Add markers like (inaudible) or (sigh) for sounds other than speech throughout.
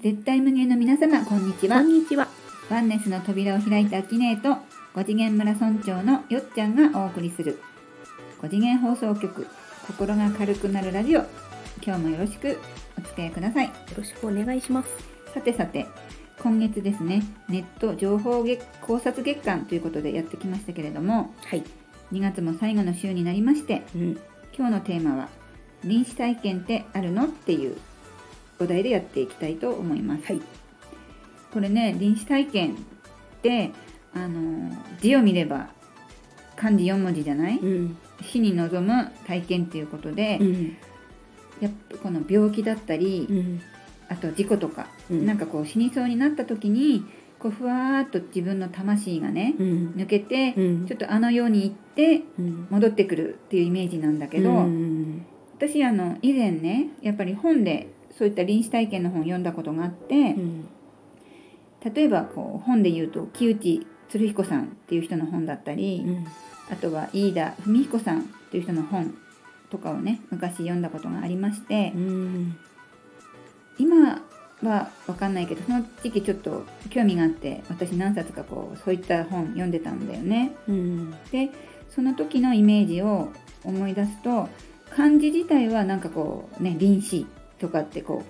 絶対無限の皆様こんにちはこんにちは。ワンネスの扉を開いたアキネーと5次元村村長のよっちゃんがお送りする5次元放送局心が軽くなるラジオ今日もよろしくお付き合いくださいよろしくお願いします。さてさて今月ですねネット情報月考察月間ということでやってきましたけれどもはい。2月も最後の週になりましてうん。今日のテーマは「臨死体験ってあるの?」っていうお題でやっていきたいと思います。はい。これね臨死体験ってあの字を見れば漢字4文字じゃない、うん。死に臨む体験っていうことで、うん。やっぱこの病気だったり、うん。あと事故とか、うんなんかこう死にそうになった時にこうふわーっと自分の魂がね、うん。抜けて、うん。ちょっとあの世に行ってうん。戻ってくるっていうイメージなんだけど、うん。私あの以前ねやっぱり本でそういった臨死体験の本を読んだことがあって、うん。例えばこう本で言うと木内鶴彦さんっていう人の本だったり、うん。あとは飯田文彦さんっていう人の本とかをね昔読んだことがありましてうん。今は分かんないけどその時期ちょっと興味があって私何冊かこうそういった本読んでたんだよね。うん。でその時のイメージを思い出すと漢字自体はなんかこうね臨死とかってこ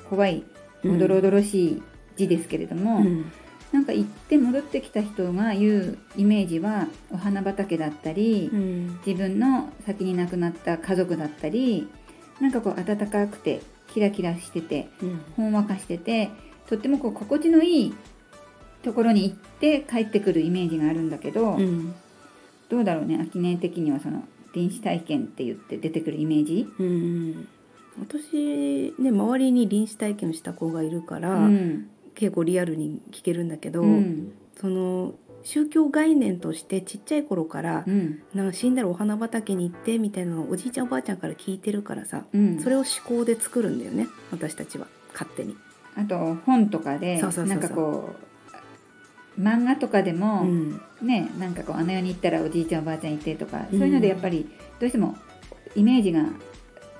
う怖いおどろおどろしい字ですけれども、うん。なんか行って戻ってきた人が言うイメージはお花畑だったり、うん。自分の先に亡くなった家族だったりなんかこう温かくてキラキラしててうん。ほんわかしててとってもこう心地のいいところに行って帰ってくるイメージがあるんだけど、うん。どうだろうね秋音的にはその臨死体験って言って出てくるイメージ、うん。私ね周りに臨死体験をした子がいるから、うん結構リアルに聞けるんだけど、うんその宗教概念としてちっちゃい頃から、うん。なんか死んだらお花畑に行ってみたいなのをおじいちゃんおばあちゃんから聞いてるからさ、うん、それを思考で作るんだよね私たちは勝手に。あと本とかでなんかこう漫画とかでも、うん。ねなんかこうあの世に行ったらおじいちゃんおばあちゃんいてとか、うん。そういうのでやっぱりどうしてもイメージが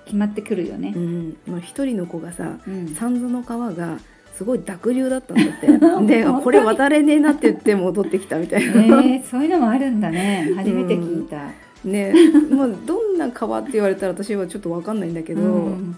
決まってくるよね。う。ん、まあ一人の子がさうん。三途の川がすごい濁流だったんだって。(laughs) であこれ渡れねえなって言って戻ってきたみたいな、えー、そういうのもあるんだね。初めて聞いた。ね。まあどんな川って言われたら私はちょっと分かんないんだけど、うん。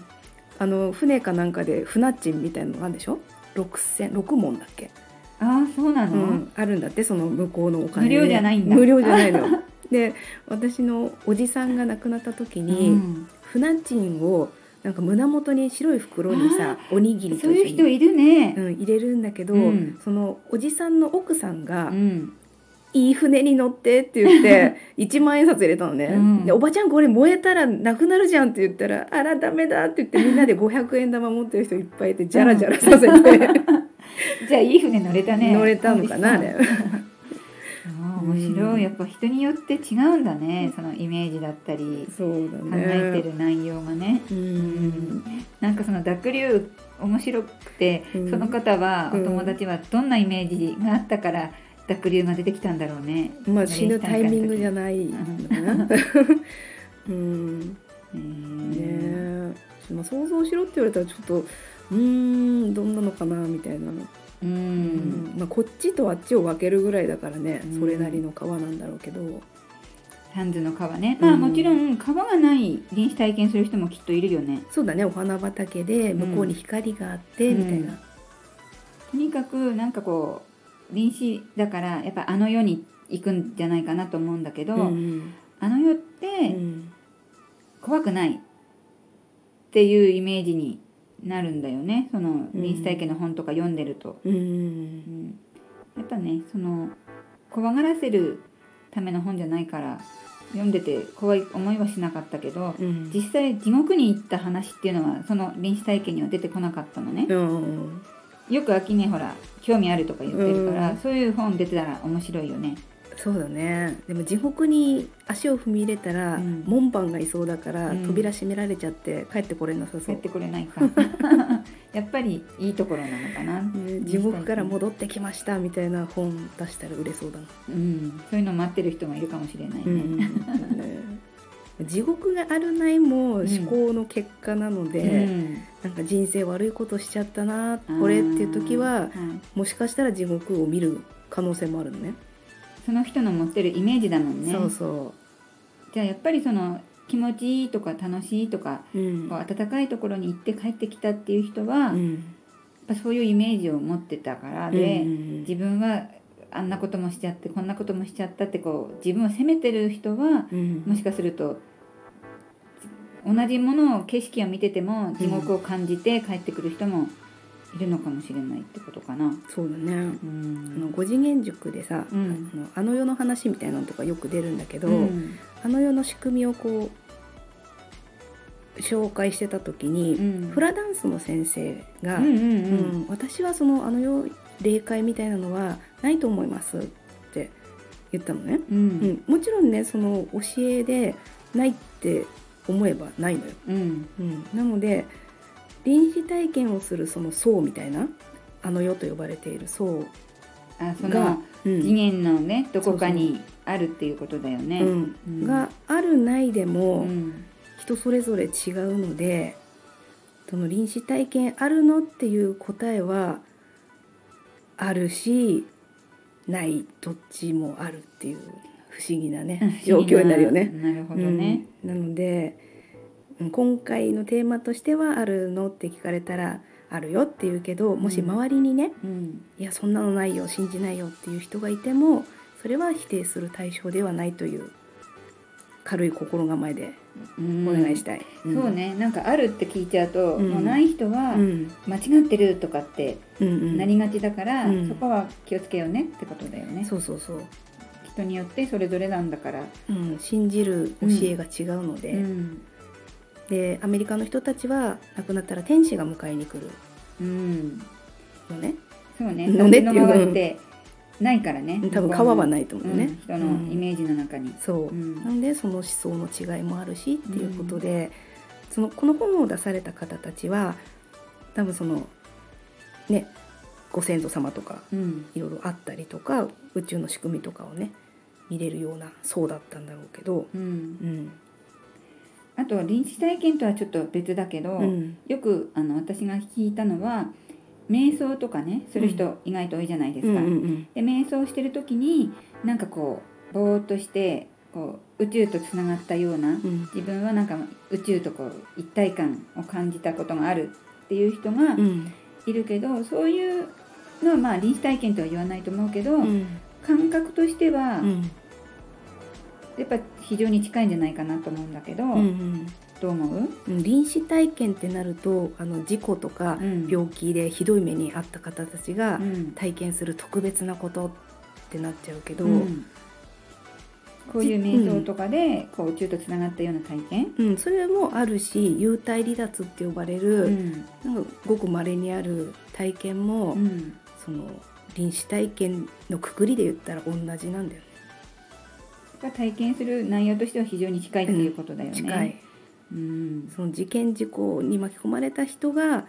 あの船かなんかで船賃みたいなのがあるんでしょ？六千六門だっけ、ああそうなの、うん、あるんだってその向こうのお金で。無料じゃないんだ。無料じゃないのよ。(laughs) で私のおじさんが亡くなった時に、うん。船賃をなんか胸元に白い袋にさおにぎりとそういう人いるね。うん、入れるんだけど、うんそのおじさんの奥さんがうん「いい船に乗って」って言って (laughs) 1万円札入れたのね、うんで「おばちゃんこれ燃えたらなくなるじゃん」って言ったら「あらダメだ」って言ってみんなで500円玉持ってる人いっぱいいてジャラジャラさせて、(laughs) じゃあいい船乗れたね。乗れたのかなあれ。面白い。やっぱ人によって違うんだねそのイメージだったり。そうだ考ねえてる内容がね。ううん。んなんかその濁流面白くて、うん。その方はおうん。友達はどんなイメージがあったから濁流が出てきたんだろうね。まあ死ぬタイミングじゃない。うん。(laughs) ねえー。え、まあ、想像しろって言われたらちょっとうーんどんなのかなみたいな、ううん。まあ、こっちとあっちを分けるぐらいだからね、うん。それなりの川なんだろうけど、サンズの川ね。まあうんもちろん川がない臨死体験する人もきっといるよね。そうだねお花畑で向こうに光があって、うんみたいな、とにかくなんかこう臨死だからやっぱあの世に行くんじゃないかなと思うんだけど、うんあの世っうてん。怖くないっていうイメージになるんだよね。そのうん。臨死体験の本とか読んでると、うん。うん。やっぱねその怖がらせるための本じゃないから読んでて怖い思いはしなかったけどうん。実際地獄に行った話っていうのはその臨死体験には出てこなかったのね。うん。よく秋音ほら興味あるとか言ってるから、うん。そういう本出てたら面白いよねそうだね。でも地獄に足を踏み入れたら、うん。門番がいそうだから、うん。扉閉められちゃって帰ってこれなさそう。帰ってこれないか。(laughs) やっぱりいいところなのかな、ね地獄から戻ってきましたみたいな本出したら売れそうだな、うん、そういうの待ってる人もいるかもしれないね、ね。地獄があるないも思考の結果なので、うん。なんか人生悪いことしちゃったなこれっていう時ははい。もしかしたら地獄を見る可能性もあるのねその人の持ってるイメージだもんね。そうそじゃあやっぱりその気持ちいいとか楽しいとかう、うん。こう暖かいところに行って帰ってきたっていう人は、やっうんぱそういうイメージを持ってたからで、うんうん。自分はあんなこともしちゃってこんなこともしちゃったってこう自分を責めてる人はうん。もしかすると同じものを景色を見てても地獄を感じて帰ってくる人もいるのかもしれないってことかな。そうだね。うあのん五次元塾でさ、うん。あのあの世の話みたいなのとかよく出るんだけど、うん。あの世の仕組みをこう紹介してた時に、うん。フラダンスの先生が、うん私はそのあの世霊界みたいなのはないと思いますって言ったのね、ううんん、もちろんねその教えでないって思えばないのよ、うん。うん、なので臨死体験をするその層みたいなあの世と呼ばれている層あそがの、うん次元のねどこかにあるっていうことだよね。うんうんがあるないでも、うん人それぞれ違うのでその臨死体験あるのっていう答えはあるしないどっちもあるっていう不思議なね (laughs) 状況になるよね。なるほどね。うんなのでうん今回のテーマとしては「あるの?」って聞かれたら「あるよ」って言うけどもし周りにねうん「いやそんなのないよ信じないよ」っていう人がいてもそれは否定する対象ではないという軽い心構えでうん。お願いしたい。そうね。なんかあるって聞いちゃうと、うん。もうない人はうん。間違ってるとかってうんうん。なりがちだから、うん。そこは気をつけようねってことだよね。そうそうそう、人によってそれぞれなんだから。うん、信じる教えが違うので,、うんでアメリカの人たちは亡くなったら天使が迎えに来る。うん、のね。そうね。のねっていう。ってないからね。多分川はないいと思うね、人のイメージの中に。そう、うん。なんでその思想の違いもあるしっていうことで、そのこの本を出された方たちは多分そのねご先祖様とかうん。いろいろあったりとか宇宙の仕組みとかをね見れるような層だったんだろうけど、うん。うんあと臨死体験とはちょっと別だけど、うん。よくあの私が聞いたのは瞑想とかねする人意外と多いじゃないですか。うんうんで瞑想してる時になんかこうぼーっとしてこう宇宙とつながったようなうん。自分はなんか宇宙とこう一体感を感じたことがあるっていう人がうん。いるけど、そういうのはまあ臨死体験とは言わないと思うけど、うん。感覚としてはうんやっぱ非常に近いんじゃないかなと思うんだけど、うんうん。どう思う、うん臨死体験ってなるとあの事故とかうん。病気でひどい目に遭った方たちがうん。体験する特別なことってなっちゃうけど、うん。こういう瞑想とかでこう宇宙とつながったような体験、うん、それもあるし幽体離脱って呼ばれる、うん。なんかごく稀にある体験も、うん。その臨死体験のくくりで言ったら同じなんだよね。が体験する内容としては非常に近いっていうことだよね。近い。うん。その事件事故に巻き込まれた人が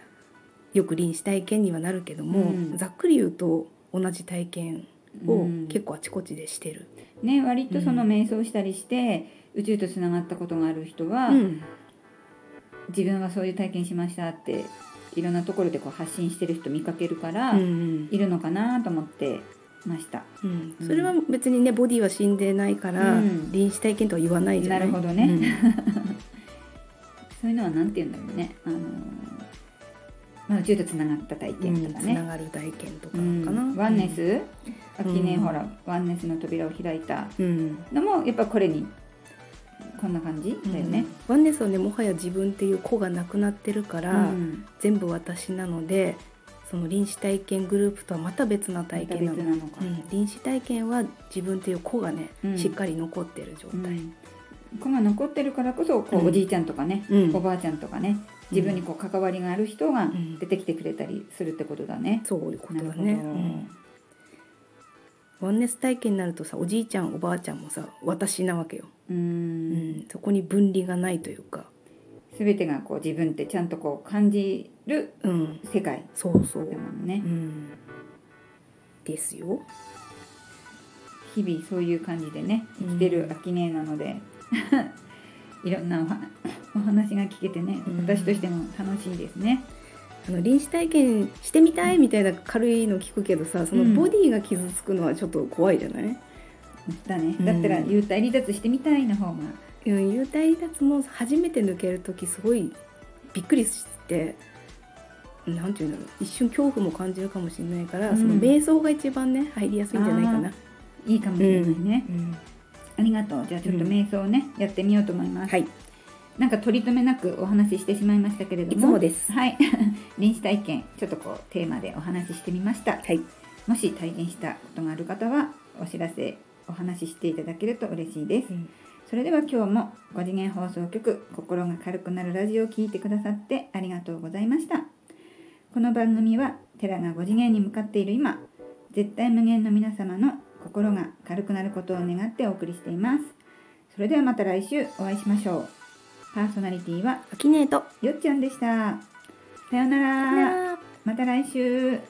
よく臨死体験にはなるけども、うん。ざっくり言うと同じ体験をうん。結構あちこちでしてる。ね、割とその瞑想したりして、宇宙とつながったことがある人は、うん。自分はそういう体験しましたっていろんなところでこう発信してる人見かけるから、うん。いるのかなと思ってました。うん。それは別にねボディは死んでないから、うん。臨死体験とは言わないじゃない。なるほどね。(laughs) そういうのはなんて言うんだろうね。あのーまあ、宇宙とつながった体うん験とかつなね。がる体験とかうかな。ん。ワンネス、秋ね、うんほらワンネスの扉を開いたうん。のもやっぱこれにこんな感じだよね。ワンネスはねもはや自分っていう子がなくなってるかうら、ん。全部私なのでその臨死体験グループとはまた別な体験なの。まか。うん、臨死体験は自分っていう子がね、うん。しっかり残ってる状態、うん。子が残ってるからこそこう、うん。おじいちゃんとかね、うん。おばあちゃんとかね自分にこう関わりがある人がん。出てきてくれたりするってことだね。そういうことだね、うん。ワンネス体験になるとさおじいちゃんおばあちゃんもさ私なわけよ、ううんん、そこに分離がないというか全てがこう自分ってちゃんとこう感じるうん。世界そうそう。だもんね。うん。ですよ。日々そういう感じでね生きてる秋音なので (laughs) いろんなお話が聞けてねうん。私としても楽しいですね。あの臨死体験してみたいみたいな軽いの聞くけどさそのうん。ボディが傷つくのはちょっと怖いじゃない、だね。うん。だったら幽体離脱してみたいの方がうん、幽体離脱も初めて抜ける時すごいびっくりしてなんていうんだろう一瞬恐怖も感じるかもしれないから、うん。その瞑想が一番ね入りやすいんじゃないかな。いいかもしれないね、うん。ありがとう。じゃあちょっとうん瞑想をね、やってみようと思います、はい、なんか取り留めなくお話ししてしまいましたけれども。いつもです。はい。(laughs) 臨死体験ちょっとこうテーマでお話ししてみました。はい、もし体験したことがある方はお知らせお話ししていただけると嬉しいです、それでは今日も5次元放送局心が軽くなるラジオを聞いてくださってありがとうございました。この番組は寺が5次元に向かっている今絶対無限の皆様の心が軽くなることを願ってお送りしています。それではまた来週お会いしましょう。パーソナリティはアキネート。よっちゃんでした。さようなら。また来週